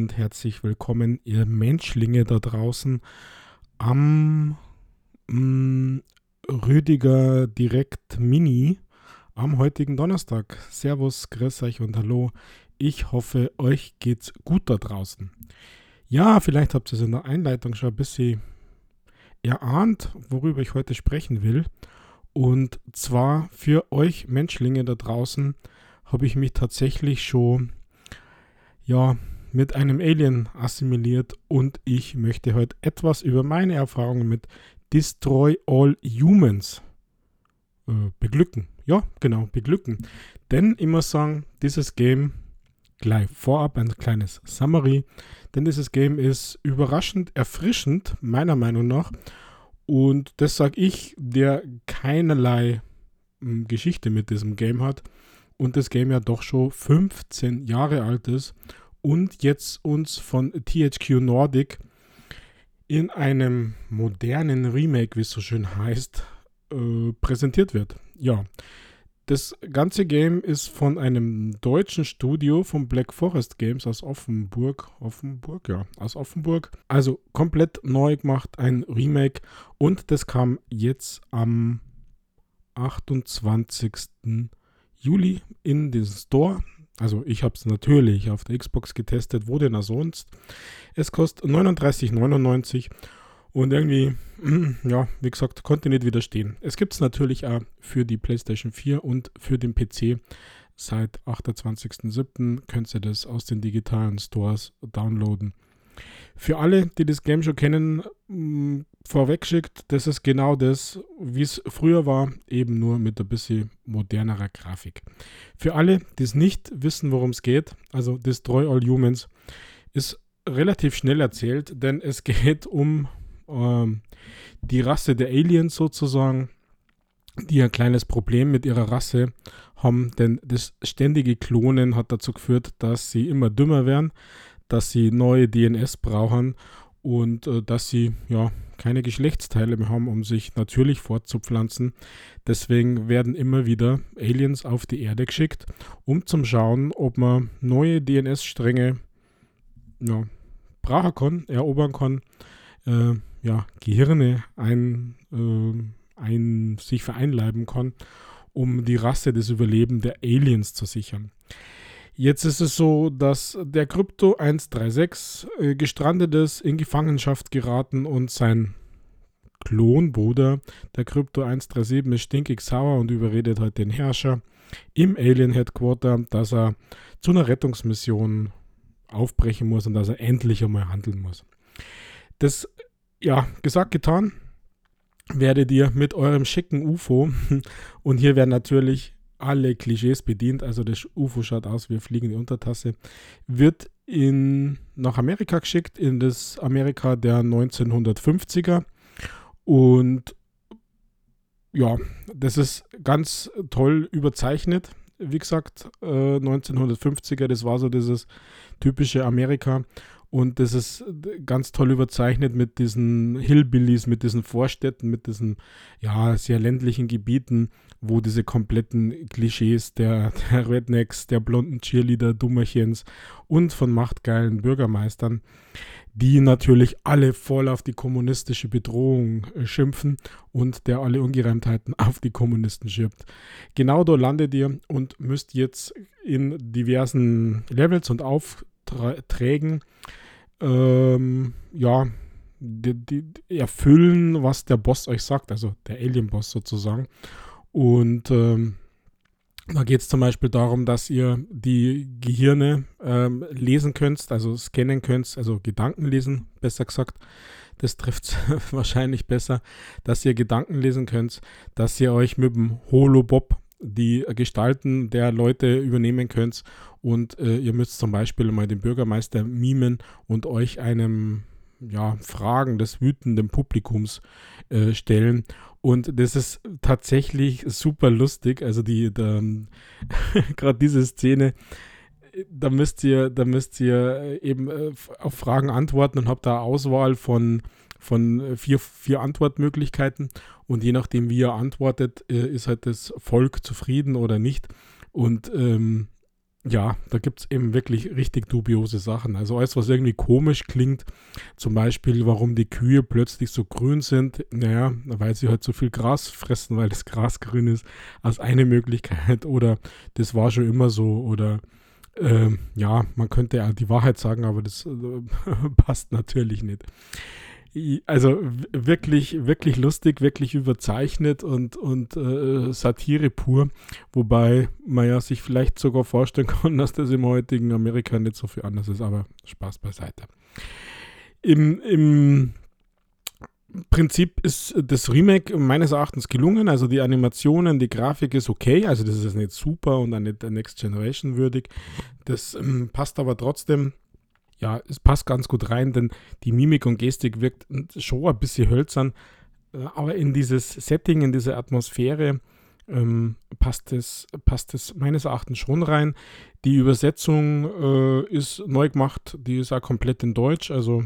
und herzlich willkommen, ihr Menschlinge da draußen am mh, mm, Rüdiger Direkt Mini am heutigen Donnerstag. Servus, grüß euch und hallo. Ich hoffe, euch geht's gut da draußen. Ja, vielleicht habt ihr es in der Einleitung schon ein bisschen erahnt, worüber ich heute sprechen will. Und zwar für euch Menschlinge da draußen habe ich mich tatsächlich schon ja, mit einem Alien assimiliert und ich möchte heute etwas über meine Erfahrungen mit Destroy All Humans äh, beglücken. Ja, genau, beglücken. Denn muss sagen, dieses Game, gleich vorab ein kleines Summary, denn dieses Game ist überraschend erfrischend, meiner Meinung nach. Und das sage ich, der keinerlei hm, Geschichte mit diesem Game hat und das Game ja doch schon 15 Jahre alt ist und jetzt uns von THQ Nordic in einem modernen Remake, wie es so schön heißt, äh, präsentiert wird. Ja, das ganze Game ist von einem deutschen Studio von Black Forest Games aus Offenburg. Offenburg, ja, aus Offenburg. Also komplett neu gemacht, ein Remake. Und das kam jetzt am 28. Juli in den Store. Also ich habe es natürlich auf der Xbox getestet, wo denn sonst. Es kostet 39,99 und irgendwie, ja, wie gesagt, konnte nicht widerstehen. Es gibt es natürlich auch für die PlayStation 4 und für den PC. Seit 28.07. könnt ihr das aus den digitalen Stores downloaden. Für alle, die das Game schon kennen, vorwegschickt, das ist genau das, wie es früher war, eben nur mit ein bisschen modernerer Grafik. Für alle, die es nicht wissen, worum es geht, also Destroy All Humans, ist relativ schnell erzählt, denn es geht um ähm, die Rasse der Aliens sozusagen, die ein kleines Problem mit ihrer Rasse haben, denn das ständige Klonen hat dazu geführt, dass sie immer dümmer werden dass sie neue DNS brauchen und äh, dass sie ja keine Geschlechtsteile mehr haben, um sich natürlich fortzupflanzen. Deswegen werden immer wieder Aliens auf die Erde geschickt, um zu schauen, ob man neue DNS-Stränge ja, brauchen kann, erobern kann, äh, ja, Gehirne ein, äh, ein, sich vereinleiben kann, um die Rasse des Überlebens der Aliens zu sichern. Jetzt ist es so, dass der Krypto 136 äh, gestrandet ist, in Gefangenschaft geraten und sein Klonbruder, der Krypto 137, ist stinkig sauer und überredet halt den Herrscher im Alien Headquarter, dass er zu einer Rettungsmission aufbrechen muss und dass er endlich einmal handeln muss. Das, ja, gesagt, getan, werdet ihr mit eurem schicken UFO und hier werden natürlich alle Klischees bedient. Also das UFO schaut aus wie fliegende Untertasse. Wird in, nach Amerika geschickt, in das Amerika der 1950er. Und ja, das ist ganz toll überzeichnet. Wie gesagt, äh, 1950er, das war so dieses typische Amerika. Und das ist ganz toll überzeichnet mit diesen Hillbillies, mit diesen Vorstädten, mit diesen ja, sehr ländlichen Gebieten, wo diese kompletten Klischees der, der Rednecks, der blonden Cheerleader, Dummerchens und von machtgeilen Bürgermeistern, die natürlich alle voll auf die kommunistische Bedrohung äh, schimpfen und der alle Ungereimtheiten auf die Kommunisten schirbt. Genau da landet ihr und müsst jetzt in diversen Levels und Aufträgen ähm, ja, die, die, erfüllen, was der Boss euch sagt, also der Alien-Boss sozusagen. Und ähm, da geht es zum Beispiel darum, dass ihr die Gehirne ähm, lesen könnt, also scannen könnt, also Gedanken lesen, besser gesagt. Das trifft wahrscheinlich besser, dass ihr Gedanken lesen könnt, dass ihr euch mit dem Holobob die Gestalten der Leute übernehmen könnt und äh, ihr müsst zum Beispiel mal den Bürgermeister mimen und euch einem ja, Fragen des wütenden Publikums äh, stellen. Und das ist tatsächlich super lustig. Also die, gerade diese Szene, da müsst ihr, da müsst ihr eben äh, auf Fragen antworten und habt da Auswahl von, von vier, vier Antwortmöglichkeiten. Und je nachdem, wie ihr antwortet, äh, ist halt das Volk zufrieden oder nicht. Und ähm, ja, da gibt es eben wirklich richtig dubiose Sachen. Also alles, was irgendwie komisch klingt, zum Beispiel, warum die Kühe plötzlich so grün sind, naja, weil sie halt so viel Gras fressen, weil das Gras grün ist, als eine Möglichkeit. Oder das war schon immer so. Oder äh, ja, man könnte ja die Wahrheit sagen, aber das äh, passt natürlich nicht also wirklich, wirklich lustig, wirklich überzeichnet und, und äh, Satire pur, wobei man ja sich vielleicht sogar vorstellen kann, dass das im heutigen Amerika nicht so viel anders ist, aber Spaß beiseite. Im, im Prinzip ist das Remake meines Erachtens gelungen, also die Animationen, die Grafik ist okay, also das ist nicht super und auch nicht der Next Generation würdig, das ähm, passt aber trotzdem ja, es passt ganz gut rein, denn die Mimik und Gestik wirkt schon ein bisschen hölzern, äh, aber in dieses Setting, in diese Atmosphäre ähm, passt, es, passt es meines Erachtens schon rein. Die Übersetzung äh, ist neu gemacht, die ist auch komplett in Deutsch, also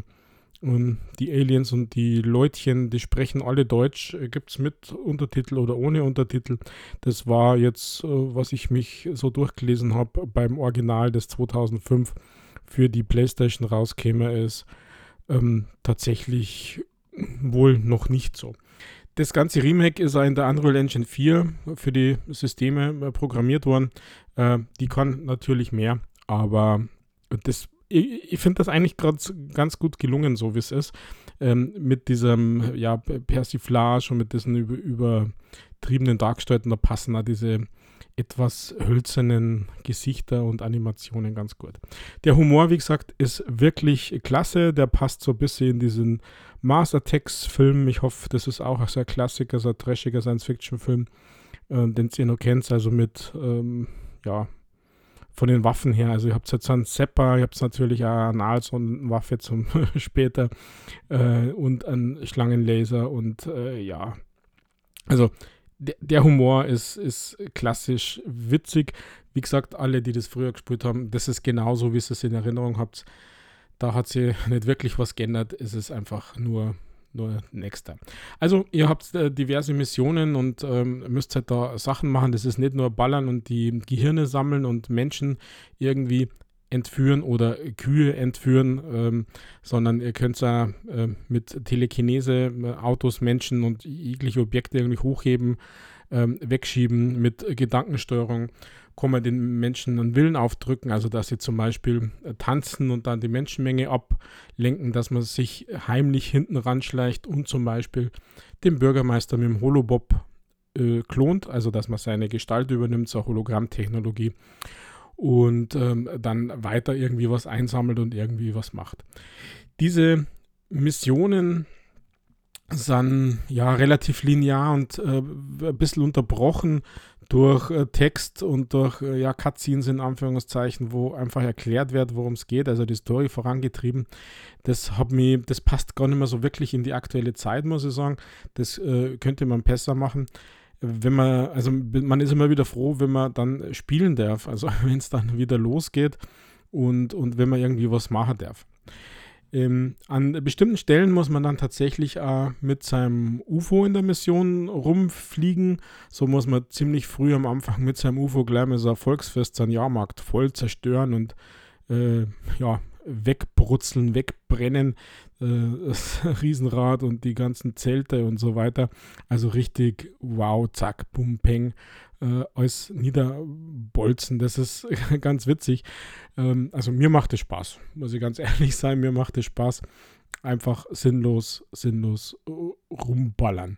ähm, die Aliens und die Leutchen, die sprechen alle Deutsch, äh, gibt es mit Untertitel oder ohne Untertitel. Das war jetzt, äh, was ich mich so durchgelesen habe beim Original des 2005 für die PlayStation rauskäme, ist ähm, tatsächlich wohl noch nicht so. Das ganze Remake ist in der Unreal Engine 4 für die Systeme äh, programmiert worden. Äh, die kann natürlich mehr, aber das, ich, ich finde das eigentlich gerade ganz gut gelungen, so wie es ist. Ähm, mit diesem ja, Persiflage und mit diesen über, übertriebenen Dargestalten, da passen da diese etwas hölzernen Gesichter und Animationen ganz gut. Der Humor, wie gesagt, ist wirklich klasse. Der passt so ein bisschen in diesen Mars Attacks-Film. Ich hoffe, das ist auch ein sehr Klassiker, so ein trashiger Science-Fiction-Film, äh, den ihr noch kennt. Also mit, ähm, ja, von den Waffen her. Also ihr habt jetzt einen Sepper, ihr habt natürlich auch eine Alson-Waffe zum später äh, und einen Schlangenlaser und äh, ja. Also der, Humor ist, ist klassisch witzig. Wie gesagt, alle, die das früher gespielt haben, das ist genauso, wie ihr es in Erinnerung habt. Da hat sich nicht wirklich was geändert. Es ist einfach nur, nur Nächster. Also, ihr habt äh, diverse Missionen und ähm, müsst halt da Sachen machen. Das ist nicht nur Ballern und die Gehirne sammeln und Menschen irgendwie entführen oder Kühe entführen, ähm, sondern ihr könnt ja äh, mit Telekinese äh, Autos, Menschen und jegliche Objekte irgendwie hochheben, ähm, wegschieben mit Gedankensteuerung. Kann man den Menschen einen Willen aufdrücken, also dass sie zum Beispiel äh, tanzen und dann die Menschenmenge ablenken, dass man sich heimlich hinten ranschleicht und zum Beispiel den Bürgermeister mit dem Holobob äh, klont, also dass man seine Gestalt übernimmt zur Hologrammtechnologie und ähm, dann weiter irgendwie was einsammelt und irgendwie was macht. Diese Missionen sind ja relativ linear und äh, ein bisschen unterbrochen durch äh, Text und durch äh, ja, Cutscenes in Anführungszeichen, wo einfach erklärt wird, worum es geht, also die Story vorangetrieben. Das hat mich, das passt gar nicht mehr so wirklich in die aktuelle Zeit, muss ich sagen. Das äh, könnte man besser machen wenn man, also man ist immer wieder froh, wenn man dann spielen darf, also wenn es dann wieder losgeht und, und wenn man irgendwie was machen darf. Ähm, an bestimmten Stellen muss man dann tatsächlich äh, mit seinem UFO in der Mission rumfliegen. So muss man ziemlich früh am Anfang mit seinem UFO gleich mal so ein Volksfest, seinen Jahrmarkt voll zerstören und äh, ja, wegbrutzeln, wegbrennen, Riesenrad und die ganzen Zelte und so weiter. Also richtig wow, zack, bum, peng, äh, alles niederbolzen. Das ist ganz witzig. Ähm, also mir macht es Spaß, muss ich ganz ehrlich sein, mir macht es Spaß. Einfach sinnlos, sinnlos äh, rumballern.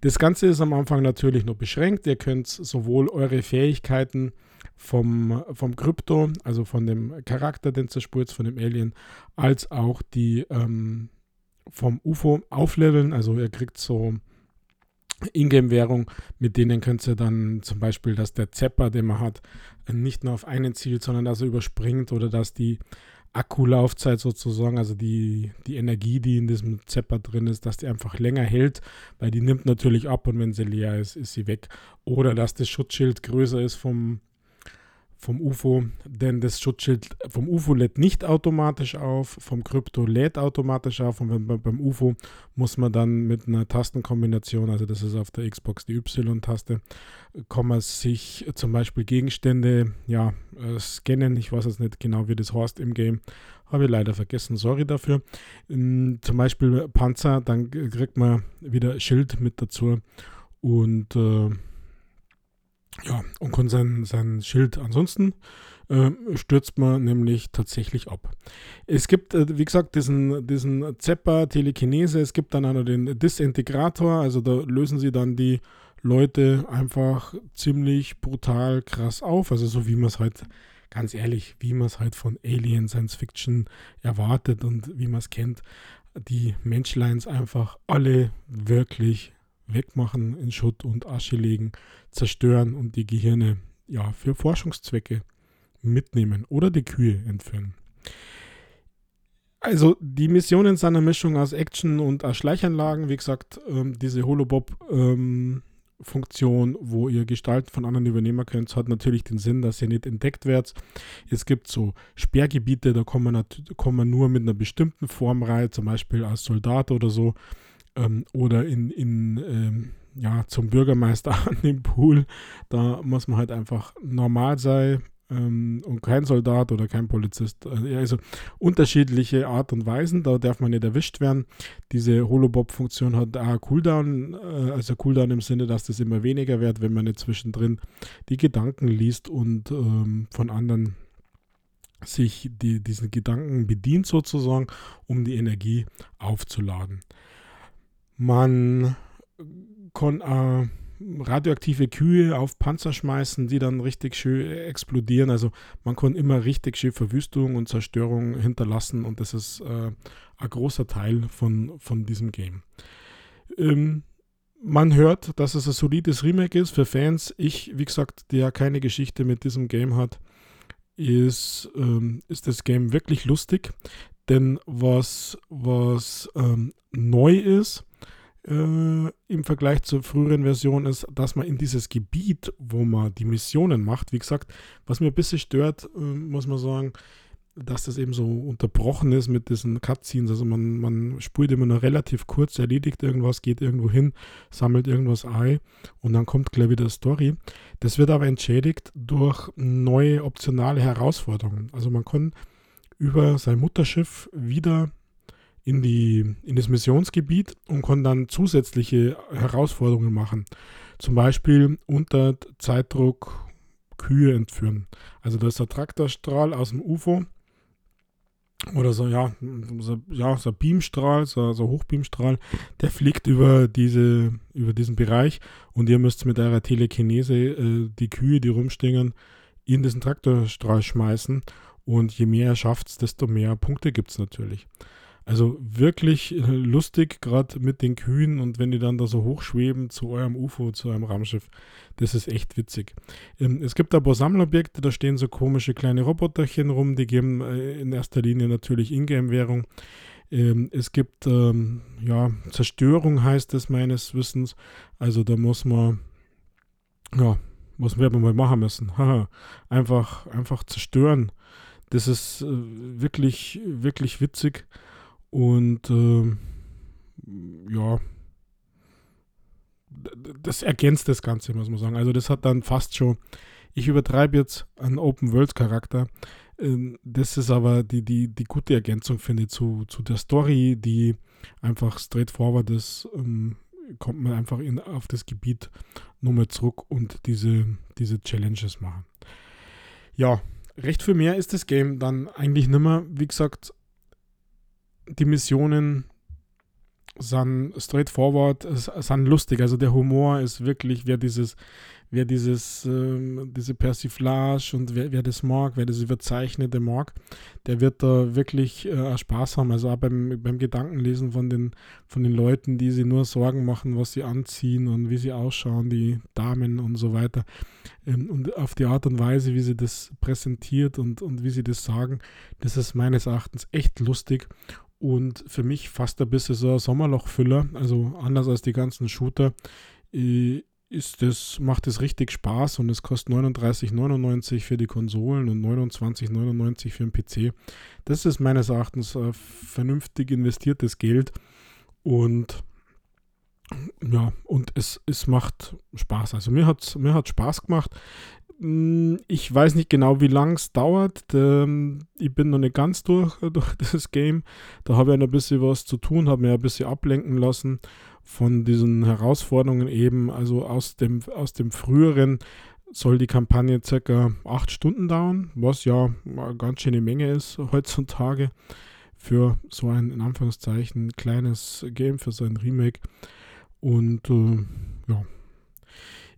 Das Ganze ist am Anfang natürlich nur beschränkt. Ihr könnt sowohl eure Fähigkeiten vom, vom Krypto, also von dem Charakter, den zerspurt, von dem Alien, als auch die ähm, vom UFO aufleveln. Also ihr kriegt so Ingame-Währung, mit denen könnt ihr dann zum Beispiel, dass der Zepper, den man hat, nicht nur auf einen zielt, sondern dass er überspringt oder dass die Akkulaufzeit sozusagen, also die, die Energie, die in diesem Zepper drin ist, dass die einfach länger hält, weil die nimmt natürlich ab und wenn sie leer ist, ist sie weg. Oder dass das Schutzschild größer ist vom, vom UFO, denn das Schutzschild vom UFO lädt nicht automatisch auf, vom Krypto lädt automatisch auf und wenn, beim UFO muss man dann mit einer Tastenkombination, also das ist auf der Xbox die Y-Taste, kann man sich zum Beispiel Gegenstände ja, äh, scannen. Ich weiß jetzt nicht genau, wie das heißt im Game. Habe ich leider vergessen, sorry dafür. Ähm, zum Beispiel Panzer, dann kriegt man wieder Schild mit dazu und äh, ja, und kann sein, sein Schild ansonsten äh, stürzt man nämlich tatsächlich ab. Es gibt, äh, wie gesagt, diesen, diesen Zepper, Telekinese, es gibt dann auch noch den Disintegrator, also da lösen sie dann die Leute einfach ziemlich brutal krass auf, also so wie man es halt, ganz ehrlich, wie man es halt von Alien Science Fiction erwartet und wie man es kennt, die Menschleins einfach alle wirklich wegmachen, in Schutt und Asche legen, zerstören und die Gehirne ja, für Forschungszwecke mitnehmen oder die Kühe entführen. Also die Missionen sind eine Mischung aus Action und aus Schleichanlagen. Wie gesagt, ähm, diese Holobob-Funktion, ähm, wo ihr Gestalten von anderen übernehmen könnt, hat natürlich den Sinn, dass ihr nicht entdeckt werdet. Es gibt so Sperrgebiete, da kann man, kann man nur mit einer bestimmten Form rein, zum Beispiel als Soldat oder so ähm, oder in, in ähm, ja, zum Bürgermeister an dem Pool. Da muss man halt einfach normal sein ähm, und kein Soldat oder kein Polizist. Äh, also unterschiedliche Art und Weisen, da darf man nicht erwischt werden. Diese Holobob-Funktion hat auch Cooldown, äh, also Cooldown im Sinne, dass das immer weniger wird, wenn man nicht zwischendrin die Gedanken liest und ähm, von anderen sich die, diesen Gedanken bedient sozusagen, um die Energie aufzuladen. Man kann äh, radioaktive Kühe auf Panzer schmeißen, die dann richtig schön explodieren. Also man kann immer richtig schön Verwüstung und Zerstörung hinterlassen und das ist äh, ein großer Teil von, von diesem Game. Ähm, man hört, dass es ein solides Remake ist für Fans. Ich, wie gesagt, der keine Geschichte mit diesem Game hat, ist, ähm, ist das Game wirklich lustig. Denn was, was ähm, neu ist, äh, im Vergleich zur früheren Version ist, dass man in dieses Gebiet, wo man die Missionen macht, wie gesagt, was mir ein bisschen stört, äh, muss man sagen, dass das eben so unterbrochen ist mit diesen Cutscenes. Also man, man spult immer nur relativ kurz, erledigt irgendwas, geht irgendwo hin, sammelt irgendwas ein und dann kommt gleich wieder Story. Das wird aber entschädigt durch neue optionale Herausforderungen. Also man kann über sein Mutterschiff wieder in, die, in das Missionsgebiet und kann dann zusätzliche Herausforderungen machen. Zum Beispiel unter Zeitdruck Kühe entführen. Also da ist der Traktorstrahl aus dem UFO oder so, ja, so, ja, so ein Beamstrahl, so, so Hochbeamstrahl, der fliegt über, diese, über diesen Bereich und ihr müsst mit eurer Telekinese äh, die Kühe, die rumstehen, in diesen Traktorstrahl schmeißen und je mehr ihr schafft, desto mehr Punkte gibt es natürlich. Also wirklich äh, lustig, gerade mit den Kühen und wenn die dann da so hochschweben zu eurem UFO, zu eurem Raumschiff. Das ist echt witzig. Ähm, es gibt ein paar Sammelobjekte, da stehen so komische kleine Roboterchen rum, die geben äh, in erster Linie natürlich Ingame-Währung. Ähm, es gibt, ähm, ja, Zerstörung heißt es meines Wissens. Also da muss man, ja, was werden wir mal machen müssen? Einfach, einfach zerstören. Das ist äh, wirklich, wirklich witzig. Und äh, ja, das ergänzt das Ganze, muss man sagen. Also das hat dann fast schon, ich übertreibe jetzt einen Open-World-Charakter. Ähm, das ist aber die, die, die gute Ergänzung, finde ich, zu, zu der Story, die einfach straightforward ist. Ähm, kommt man einfach in, auf das Gebiet nochmal zurück und diese, diese Challenges machen. Ja, recht viel mehr ist das Game dann eigentlich nicht mehr. Wie gesagt, die Missionen sind straightforward, sind lustig. Also der Humor ist wirklich, wer dieses, wer dieses, äh, diese Persiflage und wer, wer, das mag, wer das Überzeichnete mag, der wird da wirklich äh, Spaß haben. Also auch beim, beim Gedankenlesen von den, von den Leuten, die sich nur Sorgen machen, was sie anziehen und wie sie ausschauen, die Damen und so weiter. Ähm, und auf die Art und Weise, wie sie das präsentiert und, und wie sie das sagen, das ist meines Erachtens echt lustig und für mich fast ein bisschen so ein Sommerlochfüller, also anders als die ganzen Shooter, äh, ist das, macht es richtig Spaß und es kostet 39,99 für die Konsolen und 29,99 für den PC. Das ist meines Erachtens vernünftig investiertes Geld und ja, und es, es macht Spaß. Also mir hat mir hat Spaß gemacht. Hm, ich weiß nicht genau, wie lange es dauert. Ähm, ich bin noch nicht ganz durch, durch das Game. Da habe ich noch ein bisschen was zu tun, habe mir ein bisschen ablenken lassen von diesen Herausforderungen eben. Also aus dem, aus dem früheren soll die Kampagne circa acht Stunden dauern, was ja eine ganz schöne Menge ist heutzutage für so ein in Anführungszeichen kleines Game, für so ein Remake. Und äh, ja,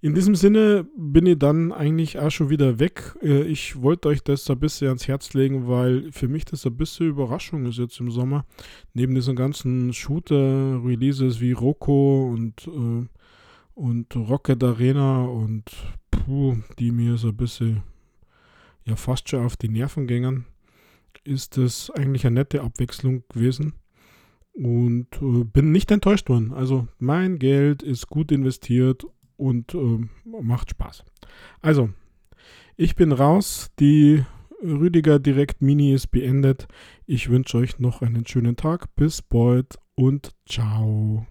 in diesem Sinne bin ich dann eigentlich auch schon wieder weg. Äh, ich wollte euch das ein bisschen ans Herz legen, weil für mich das ein bisschen Überraschung ist jetzt im Sommer. Neben diesen ganzen Shooter-Releases wie Rocco und, äh, und Rocket Arena und puh, die mir so ein bisschen ja fast schon auf die Nerven gingen, ist das eigentlich eine nette Abwechslung gewesen und äh, bin nicht enttäuscht worden. Also mein Geld ist gut investiert und äh, macht Spaß. Also, ich bin raus. Die Rüdiger Direkt Mini ist beendet. Ich wünsche euch noch einen schönen Tag. Bis bald und ciao.